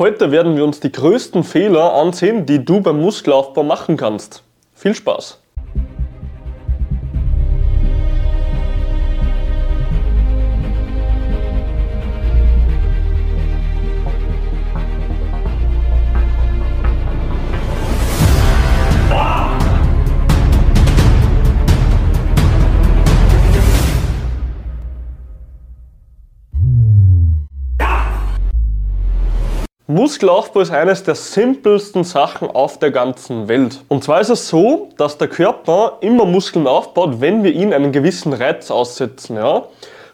Heute werden wir uns die größten Fehler ansehen, die du beim Muskelaufbau machen kannst. Viel Spaß! Muskelaufbau ist eines der simpelsten Sachen auf der ganzen Welt. Und zwar ist es so, dass der Körper immer Muskeln aufbaut, wenn wir ihn einen gewissen Reiz aussetzen. Ja?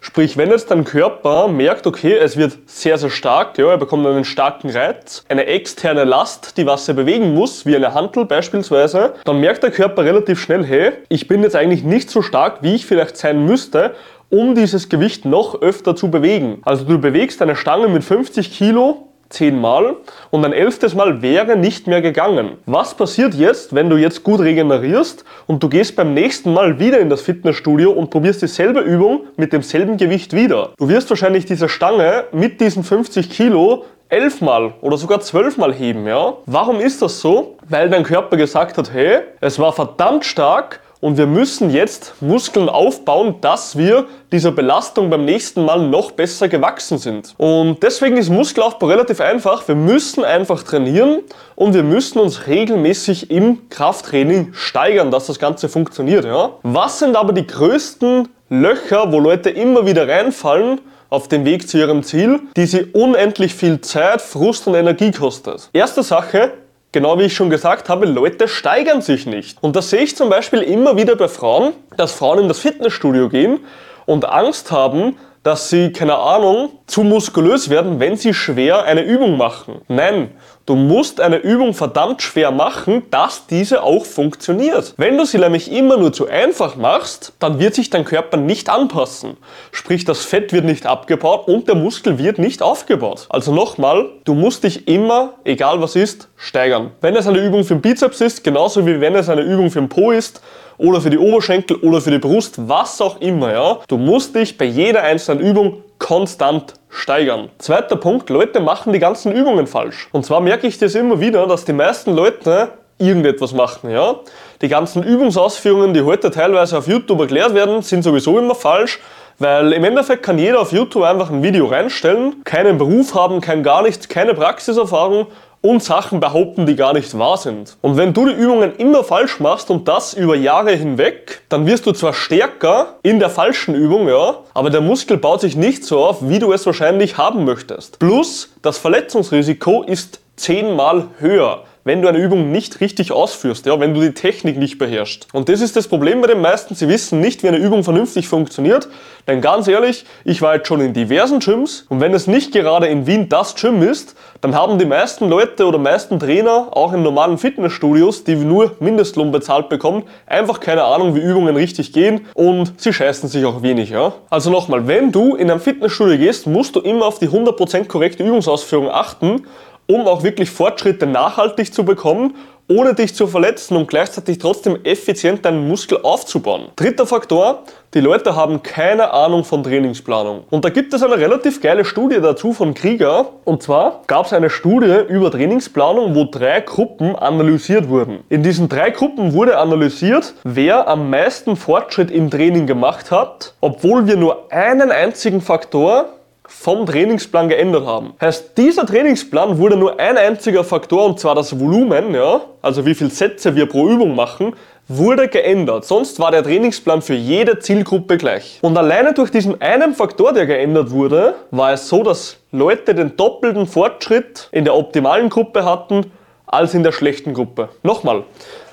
Sprich, wenn jetzt dein Körper merkt, okay, es wird sehr, sehr stark, ja, er bekommt einen starken Reiz, eine externe Last, die was er bewegen muss, wie eine Hantel beispielsweise, dann merkt der Körper relativ schnell, hey, ich bin jetzt eigentlich nicht so stark, wie ich vielleicht sein müsste, um dieses Gewicht noch öfter zu bewegen. Also du bewegst eine Stange mit 50 Kilo zehnmal und ein elftes Mal wäre nicht mehr gegangen. Was passiert jetzt, wenn du jetzt gut regenerierst und du gehst beim nächsten Mal wieder in das Fitnessstudio und probierst dieselbe Übung mit demselben Gewicht wieder? Du wirst wahrscheinlich diese Stange mit diesen 50 Kilo elfmal oder sogar zwölfmal heben, ja? Warum ist das so? Weil dein Körper gesagt hat, hey, es war verdammt stark, und wir müssen jetzt Muskeln aufbauen, dass wir dieser Belastung beim nächsten Mal noch besser gewachsen sind. Und deswegen ist Muskelaufbau relativ einfach. Wir müssen einfach trainieren und wir müssen uns regelmäßig im Krafttraining steigern, dass das Ganze funktioniert. Ja? Was sind aber die größten Löcher, wo Leute immer wieder reinfallen? auf dem Weg zu ihrem Ziel, die sie unendlich viel Zeit, Frust und Energie kostet. Erste Sache, Genau wie ich schon gesagt habe, Leute steigern sich nicht. Und das sehe ich zum Beispiel immer wieder bei Frauen, dass Frauen in das Fitnessstudio gehen und Angst haben, dass sie, keine Ahnung, zu muskulös werden, wenn sie schwer eine Übung machen. Nein, du musst eine Übung verdammt schwer machen, dass diese auch funktioniert. Wenn du sie nämlich immer nur zu einfach machst, dann wird sich dein Körper nicht anpassen. Sprich, das Fett wird nicht abgebaut und der Muskel wird nicht aufgebaut. Also nochmal, du musst dich immer, egal was ist, steigern. Wenn es eine Übung für den Bizeps ist, genauso wie wenn es eine Übung für den Po ist, oder für die Oberschenkel oder für die Brust, was auch immer, ja. Du musst dich bei jeder einzelnen Übung konstant steigern. Zweiter Punkt, Leute machen die ganzen Übungen falsch. Und zwar merke ich das immer wieder, dass die meisten Leute irgendetwas machen, ja. Die ganzen Übungsausführungen, die heute teilweise auf YouTube erklärt werden, sind sowieso immer falsch. Weil im Endeffekt kann jeder auf YouTube einfach ein Video reinstellen, keinen Beruf haben, kein gar nichts, keine Praxiserfahrung und Sachen behaupten, die gar nicht wahr sind. Und wenn du die Übungen immer falsch machst und das über Jahre hinweg, dann wirst du zwar stärker in der falschen Übung, ja, aber der Muskel baut sich nicht so auf, wie du es wahrscheinlich haben möchtest. Plus, das Verletzungsrisiko ist zehnmal höher wenn du eine Übung nicht richtig ausführst, ja, wenn du die Technik nicht beherrschst. Und das ist das Problem bei den meisten, sie wissen nicht, wie eine Übung vernünftig funktioniert. Denn ganz ehrlich, ich war jetzt schon in diversen Gyms und wenn es nicht gerade in Wien das Gym ist, dann haben die meisten Leute oder meisten Trainer, auch in normalen Fitnessstudios, die nur Mindestlohn bezahlt bekommen, einfach keine Ahnung, wie Übungen richtig gehen und sie scheißen sich auch wenig. Ja? Also nochmal, wenn du in ein Fitnessstudio gehst, musst du immer auf die 100% korrekte Übungsausführung achten um auch wirklich Fortschritte nachhaltig zu bekommen, ohne dich zu verletzen und gleichzeitig trotzdem effizient deinen Muskel aufzubauen. Dritter Faktor, die Leute haben keine Ahnung von Trainingsplanung. Und da gibt es eine relativ geile Studie dazu von Krieger. Und zwar gab es eine Studie über Trainingsplanung, wo drei Gruppen analysiert wurden. In diesen drei Gruppen wurde analysiert, wer am meisten Fortschritt im Training gemacht hat, obwohl wir nur einen einzigen Faktor vom Trainingsplan geändert haben. Heißt, dieser Trainingsplan wurde nur ein einziger Faktor, und zwar das Volumen, ja, also wie viele Sätze wir pro Übung machen, wurde geändert. Sonst war der Trainingsplan für jede Zielgruppe gleich. Und alleine durch diesen einen Faktor, der geändert wurde, war es so, dass Leute den doppelten Fortschritt in der optimalen Gruppe hatten als in der schlechten Gruppe. Nochmal,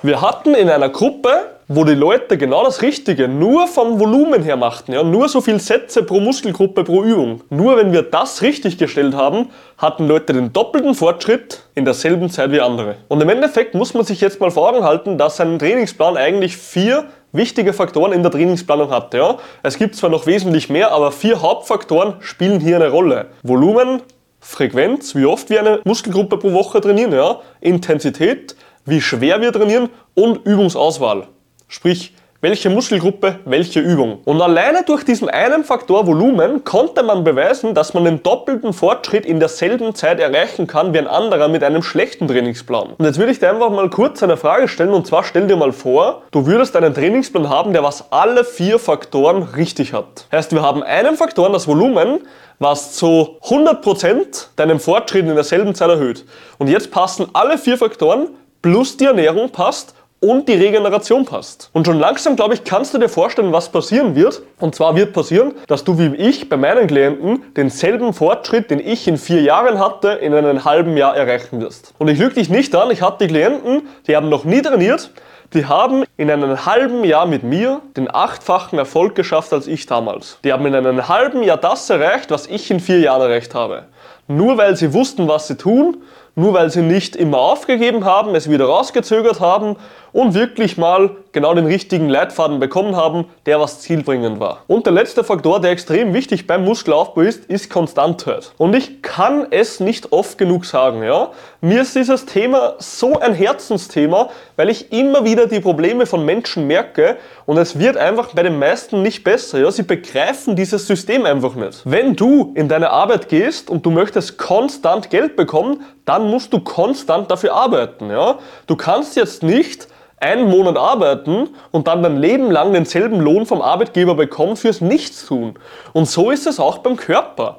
wir hatten in einer Gruppe wo die Leute genau das Richtige nur vom Volumen her machten, ja, nur so viel Sätze pro Muskelgruppe pro Übung. Nur wenn wir das richtig gestellt haben, hatten Leute den doppelten Fortschritt in derselben Zeit wie andere. Und im Endeffekt muss man sich jetzt mal vor Augen halten, dass ein Trainingsplan eigentlich vier wichtige Faktoren in der Trainingsplanung hat. Ja. Es gibt zwar noch wesentlich mehr, aber vier Hauptfaktoren spielen hier eine Rolle. Volumen, Frequenz, wie oft wir eine Muskelgruppe pro Woche trainieren, ja, Intensität, wie schwer wir trainieren und Übungsauswahl. Sprich, welche Muskelgruppe, welche Übung. Und alleine durch diesen einen Faktor Volumen konnte man beweisen, dass man den doppelten Fortschritt in derselben Zeit erreichen kann wie ein anderer mit einem schlechten Trainingsplan. Und jetzt würde ich dir einfach mal kurz eine Frage stellen und zwar stell dir mal vor, du würdest einen Trainingsplan haben, der was alle vier Faktoren richtig hat. Heißt, wir haben einen Faktor, das Volumen, was zu 100% deinen Fortschritt in derselben Zeit erhöht. Und jetzt passen alle vier Faktoren plus die Ernährung passt und die Regeneration passt. Und schon langsam, glaube ich, kannst du dir vorstellen, was passieren wird. Und zwar wird passieren, dass du wie ich bei meinen Klienten denselben Fortschritt, den ich in vier Jahren hatte, in einem halben Jahr erreichen wirst. Und ich lüge dich nicht an, ich hatte Klienten, die haben noch nie trainiert, die haben in einem halben Jahr mit mir den achtfachen Erfolg geschafft als ich damals. Die haben in einem halben Jahr das erreicht, was ich in vier Jahren erreicht habe. Nur weil sie wussten, was sie tun, nur weil sie nicht immer aufgegeben haben, es wieder rausgezögert haben und wirklich mal genau den richtigen Leitfaden bekommen haben, der was zielbringend war. Und der letzte Faktor, der extrem wichtig beim Muskelaufbau ist, ist Konstantheit. Und ich kann es nicht oft genug sagen, ja. Mir ist dieses Thema so ein Herzensthema, weil ich immer wieder die Probleme von Menschen merke und es wird einfach bei den meisten nicht besser, ja. Sie begreifen dieses System einfach nicht. Wenn du in deine Arbeit gehst und du möchtest konstant Geld bekommen, dann musst du konstant dafür arbeiten, ja. Du kannst jetzt nicht einen Monat arbeiten und dann dein Leben lang denselben Lohn vom Arbeitgeber bekommen fürs Nichtstun. Und so ist es auch beim Körper.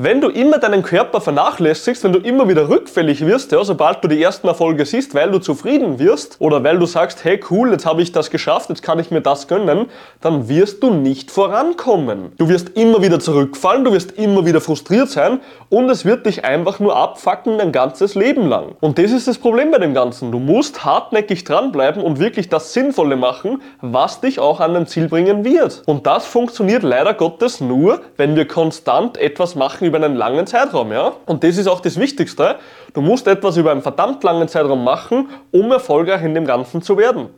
Wenn du immer deinen Körper vernachlässigst, wenn du immer wieder rückfällig wirst, ja, sobald du die ersten Erfolge siehst, weil du zufrieden wirst oder weil du sagst, hey cool, jetzt habe ich das geschafft, jetzt kann ich mir das gönnen, dann wirst du nicht vorankommen. Du wirst immer wieder zurückfallen, du wirst immer wieder frustriert sein und es wird dich einfach nur abfacken dein ganzes Leben lang. Und das ist das Problem bei dem Ganzen. Du musst hartnäckig dranbleiben und wirklich das Sinnvolle machen, was dich auch an dein Ziel bringen wird. Und das funktioniert leider Gottes nur, wenn wir konstant etwas machen über einen langen Zeitraum, ja? Und das ist auch das Wichtigste. Du musst etwas über einen verdammt langen Zeitraum machen, um erfolgreich in dem Ganzen zu werden.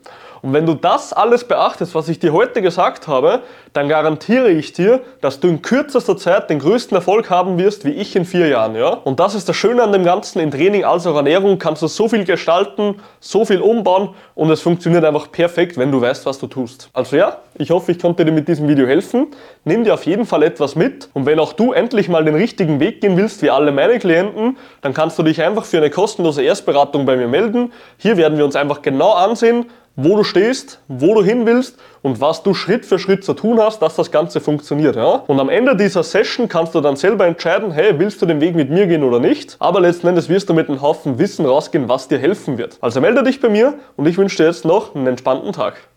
Und wenn du das alles beachtest, was ich dir heute gesagt habe, dann garantiere ich dir, dass du in kürzester Zeit den größten Erfolg haben wirst, wie ich in vier Jahren. Ja? Und das ist das Schöne an dem Ganzen. In Training als auch Ernährung kannst du so viel gestalten, so viel umbauen und es funktioniert einfach perfekt, wenn du weißt, was du tust. Also ja, ich hoffe, ich konnte dir mit diesem Video helfen. Nimm dir auf jeden Fall etwas mit und wenn auch du endlich mal den richtigen Weg gehen willst, wie alle meine Klienten, dann kannst du dich einfach für eine kostenlose Erstberatung bei mir melden. Hier werden wir uns einfach genau ansehen, wo du stehst, wo du hin willst und was du Schritt für Schritt zu tun hast, dass das Ganze funktioniert. Ja? Und am Ende dieser Session kannst du dann selber entscheiden, hey, willst du den Weg mit mir gehen oder nicht? Aber letzten Endes wirst du mit einem Haufen Wissen rausgehen, was dir helfen wird. Also melde dich bei mir und ich wünsche dir jetzt noch einen entspannten Tag.